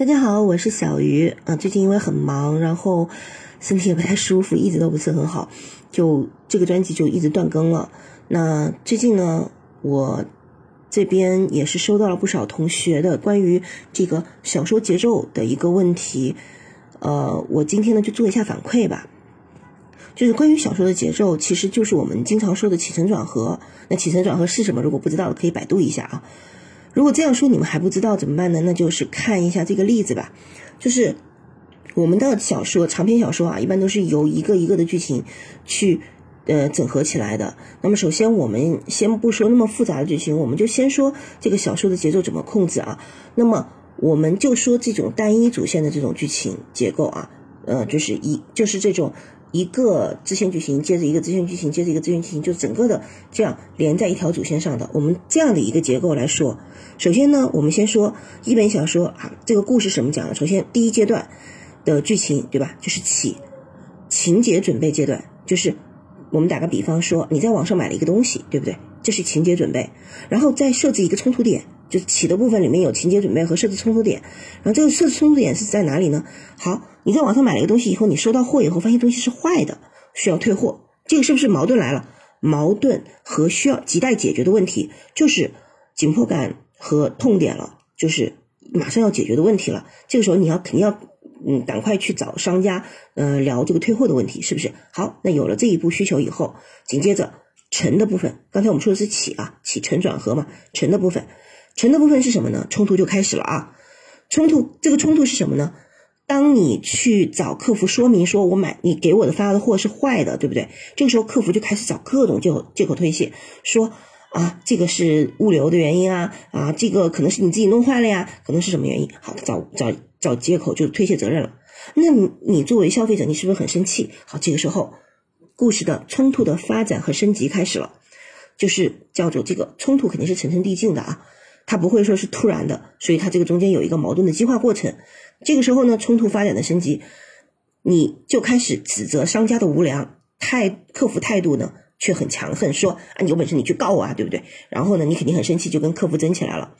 大家好，我是小鱼啊。最近因为很忙，然后身体也不太舒服，一直都不是很好，就这个专辑就一直断更了。那最近呢，我这边也是收到了不少同学的关于这个小说节奏的一个问题，呃，我今天呢就做一下反馈吧。就是关于小说的节奏，其实就是我们经常说的起承转合。那起承转合是什么？如果不知道的，可以百度一下啊。如果这样说你们还不知道怎么办呢？那就是看一下这个例子吧。就是我们的小说长篇小说啊，一般都是由一个一个的剧情去呃整合起来的。那么首先我们先不说那么复杂的剧情，我们就先说这个小说的节奏怎么控制啊。那么我们就说这种单一主线的这种剧情结构啊，呃，就是一就是这种。一个支线剧情接着一个支线剧情接着一个支线剧情，就整个的这样连在一条主线上的。我们这样的一个结构来说，首先呢，我们先说一本小说啊，这个故事什么讲的？首先第一阶段的剧情，对吧？就是起情节准备阶段，就是我们打个比方说，你在网上买了一个东西，对不对？这是情节准备，然后再设置一个冲突点。就起的部分里面有情节准备和设置冲突点，然后这个设置冲突点是在哪里呢？好，你在网上买了一个东西以后，你收到货以后发现东西是坏的，需要退货，这个是不是矛盾来了？矛盾和需要亟待解决的问题，就是紧迫感和痛点了，就是马上要解决的问题了。这个时候你要肯定要嗯赶快去找商家呃聊这个退货的问题，是不是？好，那有了这一步需求以后，紧接着承的部分，刚才我们说的是起啊，起承转合嘛，承的部分。成的部分是什么呢？冲突就开始了啊！冲突这个冲突是什么呢？当你去找客服说明说，我买你给我的发的货是坏的，对不对？这个时候客服就开始找各种借口借口推卸，说啊，这个是物流的原因啊，啊，这个可能是你自己弄坏了呀，可能是什么原因？好，找找找借口就推卸责任了。那你你作为消费者，你是不是很生气？好，这个时候故事的冲突的发展和升级开始了，就是叫做这个冲突肯定是层层递进的啊。它不会说是突然的，所以它这个中间有一个矛盾的激化过程。这个时候呢，冲突发展的升级，你就开始指责商家的无良，态客服态度呢却很强横，说啊你有本事你去告我啊，对不对？然后呢，你肯定很生气，就跟客服争起来了。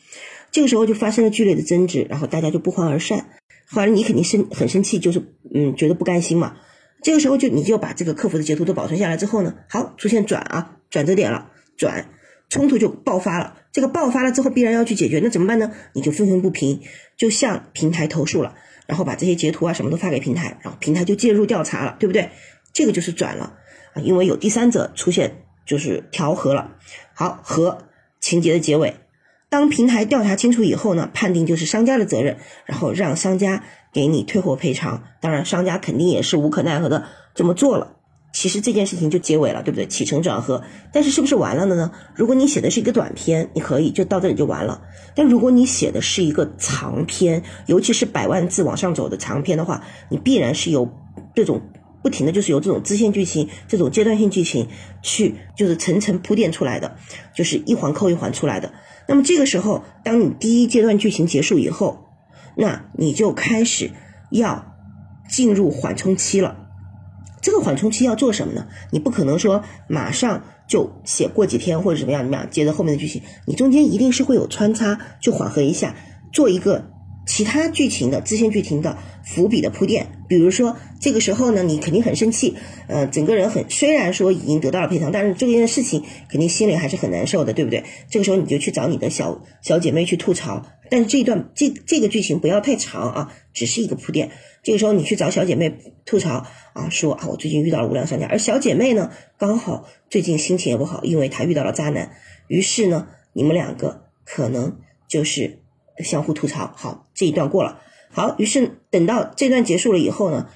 这个时候就发生了剧烈的争执，然后大家就不欢而散。后来你肯定生很生气，就是嗯觉得不甘心嘛。这个时候就你就把这个客服的截图都保存下来之后呢，好出现转啊转折点了，转冲突就爆发了。这个爆发了之后，必然要去解决，那怎么办呢？你就愤愤不平，就向平台投诉了，然后把这些截图啊什么都发给平台，然后平台就介入调查了，对不对？这个就是转了啊，因为有第三者出现，就是调和了。好，和情节的结尾，当平台调查清楚以后呢，判定就是商家的责任，然后让商家给你退货赔偿。当然，商家肯定也是无可奈何的这么做了。其实这件事情就结尾了，对不对？起承转合，但是是不是完了的呢？如果你写的是一个短篇，你可以就到这里就完了。但如果你写的是一个长篇，尤其是百万字往上走的长篇的话，你必然是由这种不停的就是由这种支线剧情、这种阶段性剧情去就是层层铺垫出来的，就是一环扣一环出来的。那么这个时候，当你第一阶段剧情结束以后，那你就开始要进入缓冲期了。这个缓冲期要做什么呢？你不可能说马上就写过几天或者怎么样怎么样，接着后面的剧情，你中间一定是会有穿插，就缓和一下，做一个其他剧情的支线剧情的伏笔的铺垫。比如说这个时候呢，你肯定很生气，呃，整个人很虽然说已经得到了赔偿，但是这件事情肯定心里还是很难受的，对不对？这个时候你就去找你的小小姐妹去吐槽，但是这一段这这个剧情不要太长啊，只是一个铺垫。这个时候你去找小姐妹吐槽啊，说啊我最近遇到了无良商家，而小姐妹呢刚好最近心情也不好，因为她遇到了渣男，于是呢你们两个可能就是相互吐槽。好，这一段过了，好，于是等到这段结束了以后呢，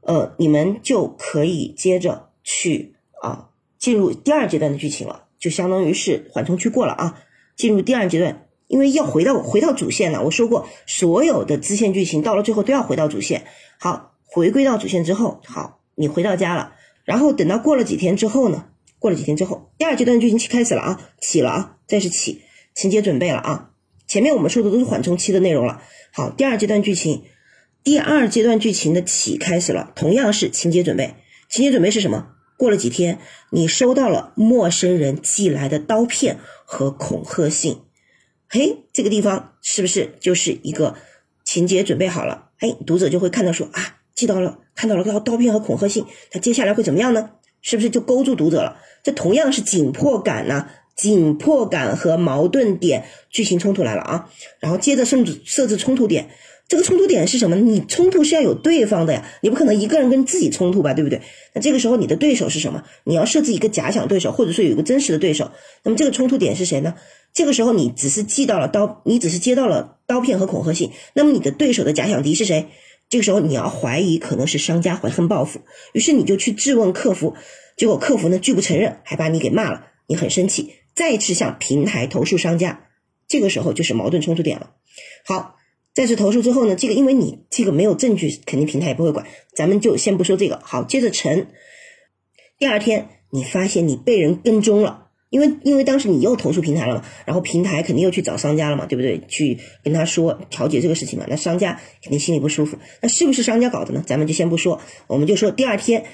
呃，你们就可以接着去啊进入第二阶段的剧情了，就相当于是缓冲区过了啊，进入第二阶段。因为要回到回到主线了，我说过，所有的支线剧情到了最后都要回到主线。好，回归到主线之后，好，你回到家了，然后等到过了几天之后呢？过了几天之后，第二阶段剧情起开始了啊，起了啊，再是起，情节准备了啊。前面我们说的都是缓冲期的内容了。好，第二阶段剧情，第二阶段剧情的起开始了，同样是情节准备。情节准备是什么？过了几天，你收到了陌生人寄来的刀片和恐吓信。嘿，这个地方是不是就是一个情节准备好了，哎，读者就会看到说啊，记到了，看到了刀刀片和恐吓信，他接下来会怎么样呢？是不是就勾住读者了？这同样是紧迫感呢，紧迫感和矛盾点剧情冲突来了啊，然后接着甚至设置冲突点。这个冲突点是什么？你冲突是要有对方的呀，你不可能一个人跟自己冲突吧，对不对？那这个时候你的对手是什么？你要设置一个假想对手，或者说有一个真实的对手。那么这个冲突点是谁呢？这个时候你只是寄到了刀，你只是接到了刀片和恐吓信。那么你的对手的假想敌是谁？这个时候你要怀疑可能是商家怀恨报复，于是你就去质问客服，结果客服呢拒不承认，还把你给骂了，你很生气，再次向平台投诉商家。这个时候就是矛盾冲突点了。好。再次投诉之后呢，这个因为你这个没有证据，肯定平台也不会管，咱们就先不说这个。好，接着陈，第二天你发现你被人跟踪了，因为因为当时你又投诉平台了嘛，然后平台肯定又去找商家了嘛，对不对？去跟他说调解这个事情嘛，那商家肯定心里不舒服。那是不是商家搞的呢？咱们就先不说，我们就说第二天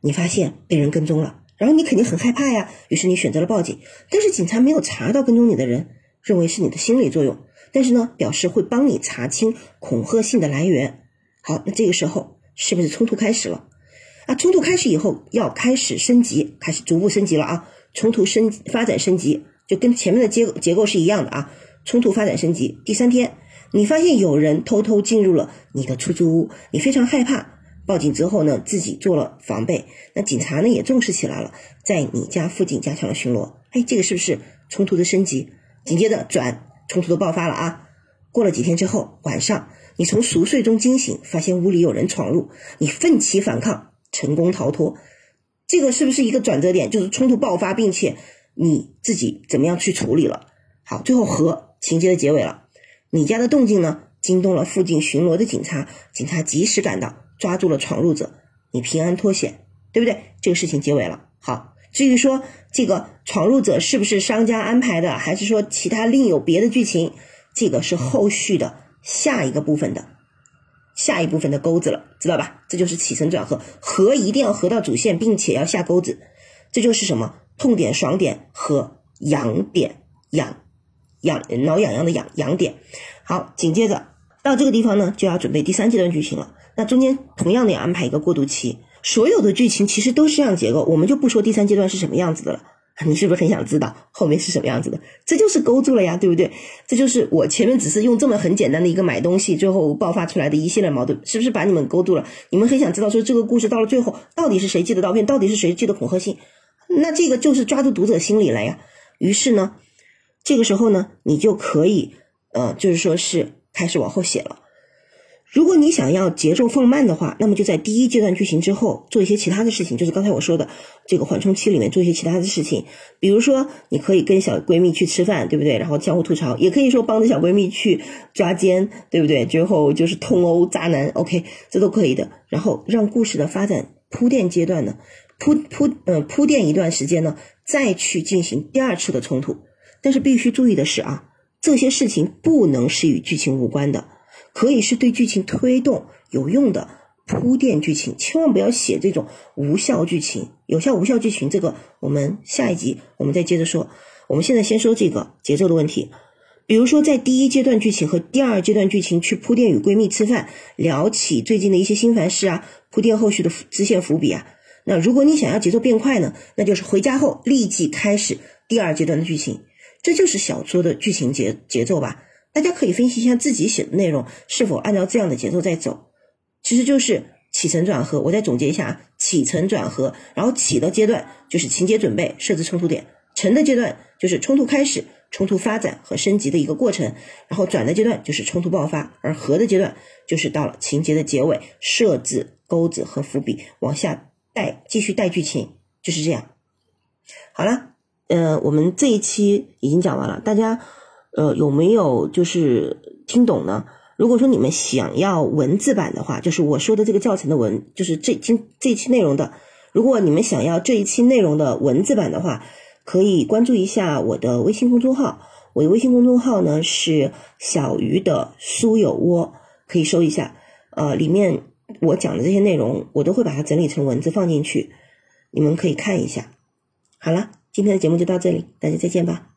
你发现被人跟踪了，然后你肯定很害怕呀，于是你选择了报警，但是警察没有查到跟踪你的人，认为是你的心理作用。但是呢，表示会帮你查清恐吓信的来源。好，那这个时候是不是冲突开始了？啊，冲突开始以后要开始升级，开始逐步升级了啊！冲突升发展升级，就跟前面的结结构是一样的啊！冲突发展升级，第三天，你发现有人偷偷进入了你的出租屋，你非常害怕，报警之后呢，自己做了防备。那警察呢也重视起来了，在你家附近加强了巡逻。哎，这个是不是冲突的升级？紧接着转。冲突都爆发了啊！过了几天之后，晚上你从熟睡中惊醒，发现屋里有人闯入，你奋起反抗，成功逃脱。这个是不是一个转折点？就是冲突爆发，并且你自己怎么样去处理了？好，最后和情节的结尾了。你家的动静呢，惊动了附近巡逻的警察，警察及时赶到，抓住了闯入者，你平安脱险，对不对？这个事情结尾了。好。至于说这个闯入者是不是商家安排的，还是说其他另有别的剧情，这个是后续的下一个部分的下一部分的钩子了，知道吧？这就是起承转合，合一定要合到主线，并且要下钩子，这就是什么痛点、爽点和痒点，痒痒挠痒痒的痒痒点。好，紧接着到这个地方呢，就要准备第三阶段剧情了。那中间同样的要安排一个过渡期。所有的剧情其实都是这样结构，我们就不说第三阶段是什么样子的了。你是不是很想知道后面是什么样子的？这就是勾住了呀，对不对？这就是我前面只是用这么很简单的一个买东西，最后爆发出来的一系列矛盾，是不是把你们勾住了？你们很想知道说这个故事到了最后到底是谁寄的刀片，到底是谁寄的恐吓信？那这个就是抓住读者心理了呀。于是呢，这个时候呢，你就可以呃，就是说是开始往后写了。如果你想要节奏放慢的话，那么就在第一阶段剧情之后做一些其他的事情，就是刚才我说的这个缓冲期里面做一些其他的事情。比如说，你可以跟小闺蜜去吃饭，对不对？然后相互吐槽，也可以说帮着小闺蜜去抓奸，对不对？最后就是痛殴渣男，OK，这都可以的。然后让故事的发展铺垫阶段呢，铺铺呃铺垫一段时间呢，再去进行第二次的冲突。但是必须注意的是啊，这些事情不能是与剧情无关的。可以是对剧情推动有用的铺垫剧情，千万不要写这种无效剧情。有效无效剧情，这个我们下一集我们再接着说。我们现在先说这个节奏的问题。比如说，在第一阶段剧情和第二阶段剧情去铺垫与闺蜜吃饭，聊起最近的一些心烦事啊，铺垫后续的支线伏笔啊。那如果你想要节奏变快呢，那就是回家后立即开始第二阶段的剧情，这就是小说的剧情节节奏吧。大家可以分析一下自己写的内容是否按照这样的节奏在走，其实就是起承转合。我再总结一下啊，起承转合，然后起的阶段就是情节准备、设置冲突点；承的阶段就是冲突开始、冲突发展和升级的一个过程；然后转的阶段就是冲突爆发，而合的阶段就是到了情节的结尾，设置钩子和伏笔，往下带，继续带剧情，就是这样。好了，呃，我们这一期已经讲完了，大家。呃，有没有就是听懂呢？如果说你们想要文字版的话，就是我说的这个教程的文，就是这今这一期内容的。如果你们想要这一期内容的文字版的话，可以关注一下我的微信公众号。我的微信公众号呢是小鱼的书友窝，可以搜一下。呃，里面我讲的这些内容，我都会把它整理成文字放进去，你们可以看一下。好了，今天的节目就到这里，大家再见吧。